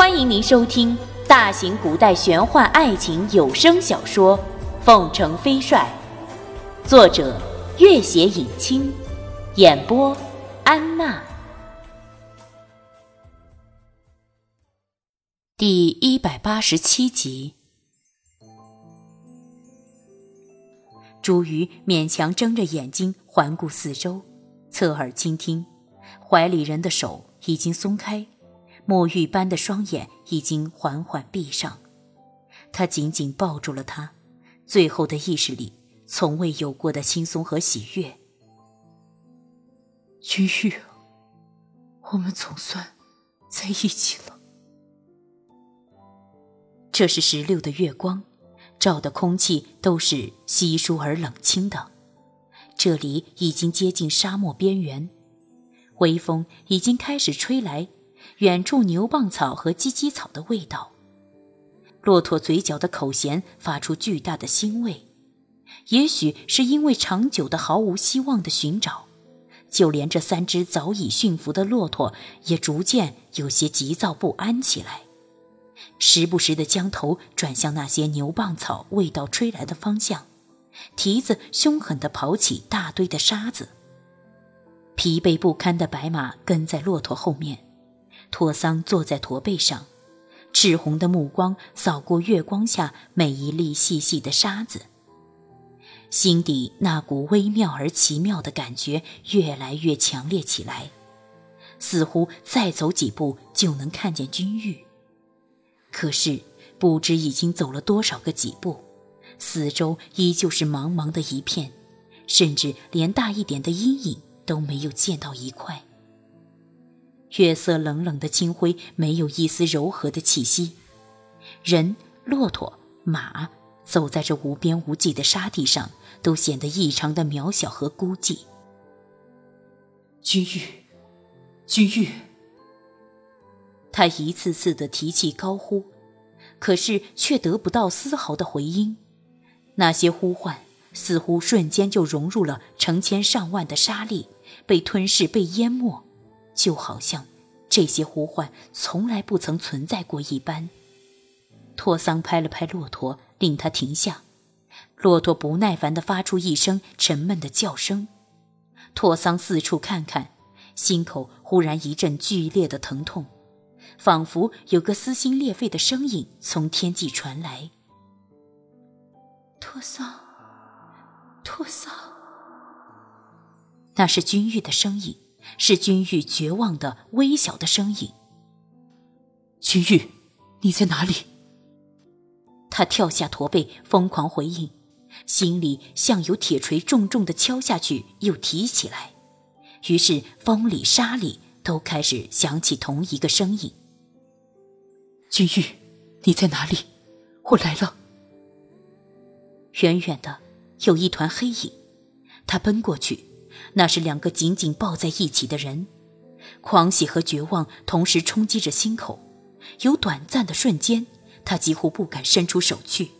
欢迎您收听大型古代玄幻爱情有声小说《凤城飞帅》，作者：月写影清，演播：安娜。第一百八十七集，朱瑜勉强睁着眼睛环顾四周，侧耳倾听，怀里人的手已经松开。墨玉般的双眼已经缓缓闭上，他紧紧抱住了她，最后的意识里从未有过的轻松和喜悦。君玉，我们总算在一起了。这是石榴的月光，照的空气都是稀疏而冷清的。这里已经接近沙漠边缘，微风已经开始吹来。远处牛蒡草和芨芨草的味道，骆驼嘴角的口弦发出巨大的腥味。也许是因为长久的毫无希望的寻找，就连这三只早已驯服的骆驼也逐渐有些急躁不安起来，时不时的将头转向那些牛蒡草味道吹来的方向，蹄子凶狠地刨起大堆的沙子。疲惫不堪的白马跟在骆驼后面。托桑坐在驼背上，赤红的目光扫过月光下每一粒细细的沙子，心底那股微妙而奇妙的感觉越来越强烈起来，似乎再走几步就能看见君玉。可是不知已经走了多少个几步，四周依旧是茫茫的一片，甚至连大一点的阴影都没有见到一块。月色冷冷的清辉，没有一丝柔和的气息。人、骆驼、马走在这无边无际的沙地上，都显得异常的渺小和孤寂。君玉，君玉。他一次次的提气高呼，可是却得不到丝毫的回音。那些呼唤似乎瞬间就融入了成千上万的沙粒，被吞噬，被淹没。就好像这些呼唤从来不曾存在过一般。托桑拍了拍骆驼，令他停下。骆驼不耐烦地发出一声沉闷的叫声。托桑四处看看，心口忽然一阵剧烈的疼痛，仿佛有个撕心裂肺的声音从天际传来。托桑，托桑，那是君玉的声音。是君玉绝望的微小的声音。君玉，你在哪里？他跳下驼背，疯狂回应，心里像有铁锤重重的敲下去，又提起来。于是风里沙里都开始响起同一个声音：“君玉，你在哪里？我来了。”远远的有一团黑影，他奔过去。那是两个紧紧抱在一起的人，狂喜和绝望同时冲击着心口。有短暂的瞬间，他几乎不敢伸出手去，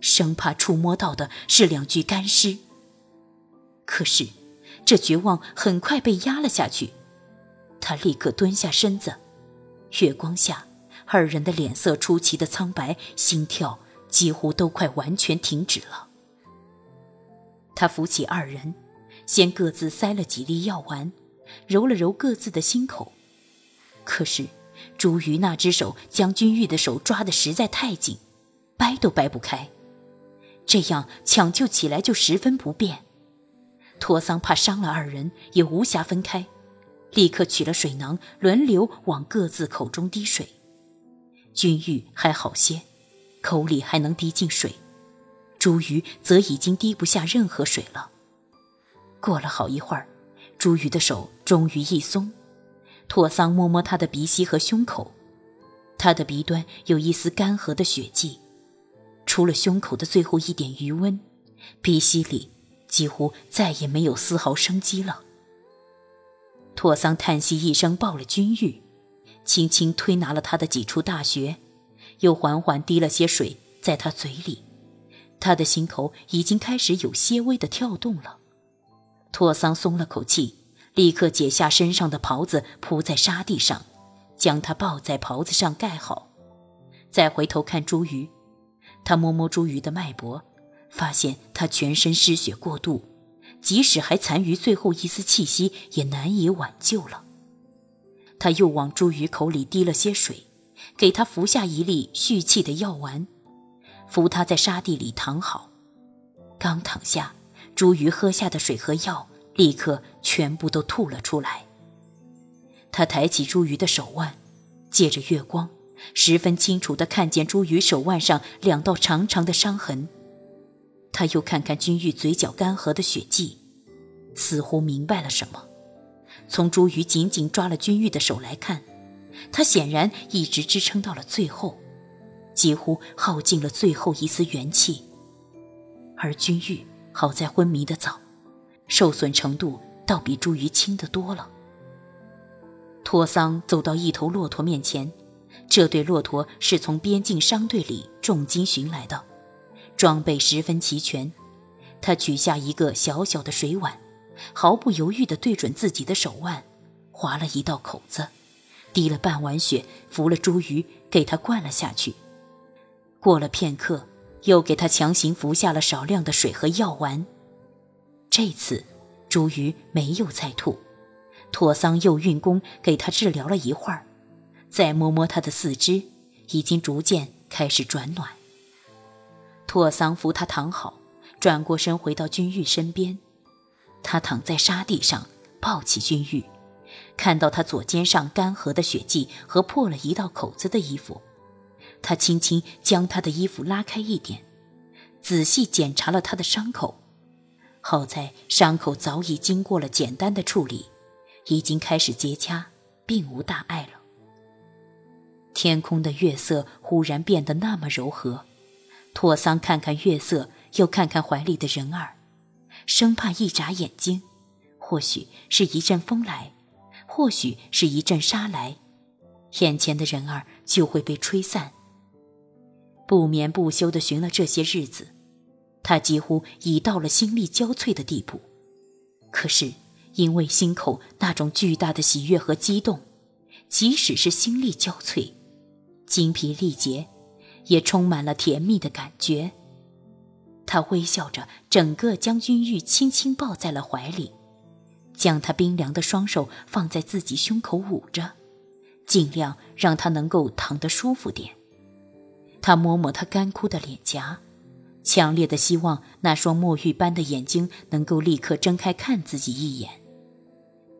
生怕触摸到的是两具干尸。可是，这绝望很快被压了下去。他立刻蹲下身子，月光下，二人的脸色出奇的苍白，心跳几乎都快完全停止了。他扶起二人。先各自塞了几粒药丸，揉了揉各自的心口。可是，朱瑜那只手将君玉的手抓得实在太紧，掰都掰不开。这样抢救起来就十分不便。托桑怕伤了二人，也无暇分开，立刻取了水囊，轮流往各自口中滴水。君玉还好些，口里还能滴进水；朱瑜则已经滴不下任何水了。过了好一会儿，朱宇的手终于一松，拓桑摸摸他的鼻息和胸口，他的鼻端有一丝干涸的血迹，除了胸口的最后一点余温，鼻息里几乎再也没有丝毫生机了。拓桑叹息一声，抱了君玉，轻轻推拿了他的几处大穴，又缓缓滴了些水在他嘴里，他的心口已经开始有些微的跳动了。托桑松了口气，立刻解下身上的袍子，铺在沙地上，将他抱在袍子上盖好，再回头看茱萸，他摸摸茱萸的脉搏，发现他全身失血过度，即使还残余最后一丝气息，也难以挽救了。他又往茱萸口里滴了些水，给他服下一粒蓄气的药丸，扶他在沙地里躺好。刚躺下，茱萸喝下的水和药立刻全部都吐了出来。他抬起茱萸的手腕，借着月光，十分清楚地看见茱萸手腕上两道长长的伤痕。他又看看君玉嘴角干涸的血迹，似乎明白了什么。从朱瑜紧紧抓了君玉的手来看，他显然一直支撑到了最后，几乎耗尽了最后一丝元气。而君玉好在昏迷的早，受损程度倒比朱瑜轻得多了。托桑走到一头骆驼面前，这对骆驼是从边境商队里重金寻来的，装备十分齐全。他取下一个小小的水碗，毫不犹豫地对准自己的手腕，划了一道口子，滴了半碗血，服了茱萸，给他灌了下去。过了片刻，又给他强行服下了少量的水和药丸。这次，茱萸没有再吐。拓桑又运功给他治疗了一会儿，再摸摸他的四肢，已经逐渐开始转暖。拓桑扶他躺好，转过身回到君玉身边。他躺在沙地上，抱起君玉，看到他左肩上干涸的血迹和破了一道口子的衣服，他轻轻将他的衣服拉开一点，仔细检查了他的伤口。好在伤口早已经过了简单的处理。已经开始结痂，并无大碍了。天空的月色忽然变得那么柔和，托桑看看月色，又看看怀里的人儿，生怕一眨眼睛，或许是一阵风来，或许是一阵沙来，眼前的人儿就会被吹散。不眠不休地寻了这些日子，他几乎已到了心力交瘁的地步。可是。因为心口那种巨大的喜悦和激动，即使是心力交瘁、精疲力竭，也充满了甜蜜的感觉。他微笑着，整个将君玉轻轻抱在了怀里，将他冰凉的双手放在自己胸口捂着，尽量让他能够躺得舒服点。他摸摸他干枯的脸颊。强烈的希望那双墨玉般的眼睛能够立刻睁开看自己一眼。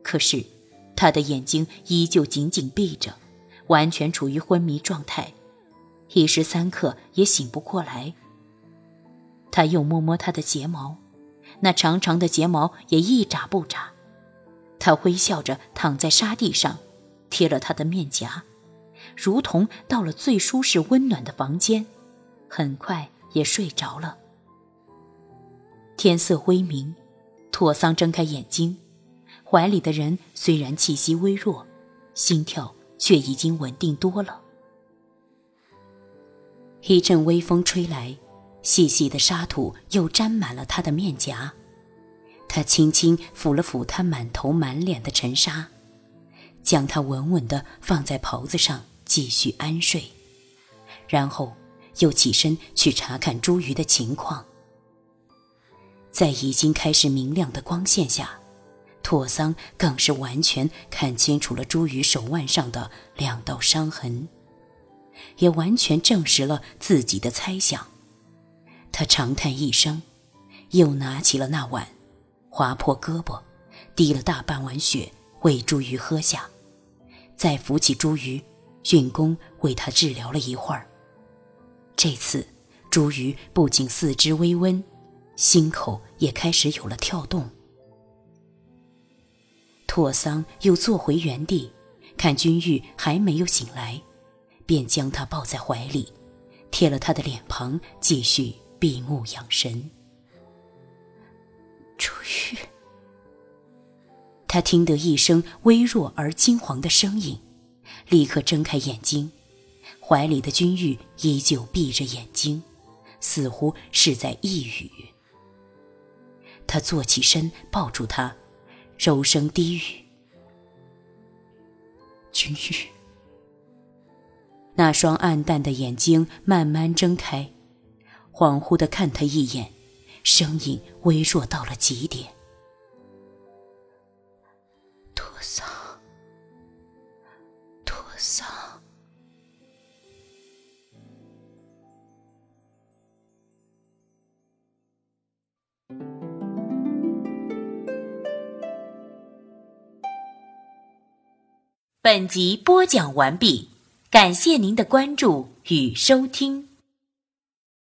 可是，他的眼睛依旧紧紧闭着，完全处于昏迷状态，一时三刻也醒不过来。他又摸摸他的睫毛，那长长的睫毛也一眨不眨。他微笑着躺在沙地上，贴了他的面颊，如同到了最舒适温暖的房间，很快也睡着了。天色微明，拓桑睁开眼睛。怀里的人虽然气息微弱，心跳却已经稳定多了。一阵微风吹来，细细的沙土又沾满了他的面颊。他轻轻抚了抚他满头满脸的尘沙，将他稳稳地放在袍子上，继续安睡。然后又起身去查看茱萸的情况。在已经开始明亮的光线下。拓桑更是完全看清楚了朱宇手腕上的两道伤痕，也完全证实了自己的猜想。他长叹一声，又拿起了那碗，划破胳膊，滴了大半碗血喂朱瑜喝下，再扶起朱瑜，运功为他治疗了一会儿。这次，朱瑜不仅四肢微温，心口也开始有了跳动。拓桑又坐回原地，看君玉还没有醒来，便将她抱在怀里，贴了她的脸庞，继续闭目养神。朱玉，他听得一声微弱而惊惶的声音，立刻睁开眼睛，怀里的君玉依旧闭着眼睛，似乎是在呓语。他坐起身，抱住她。柔声低语：“君玉，那双暗淡的眼睛慢慢睁开，恍惚的看他一眼，声音微弱到了极点：“托桑，桑。”本集播讲完毕，感谢您的关注与收听。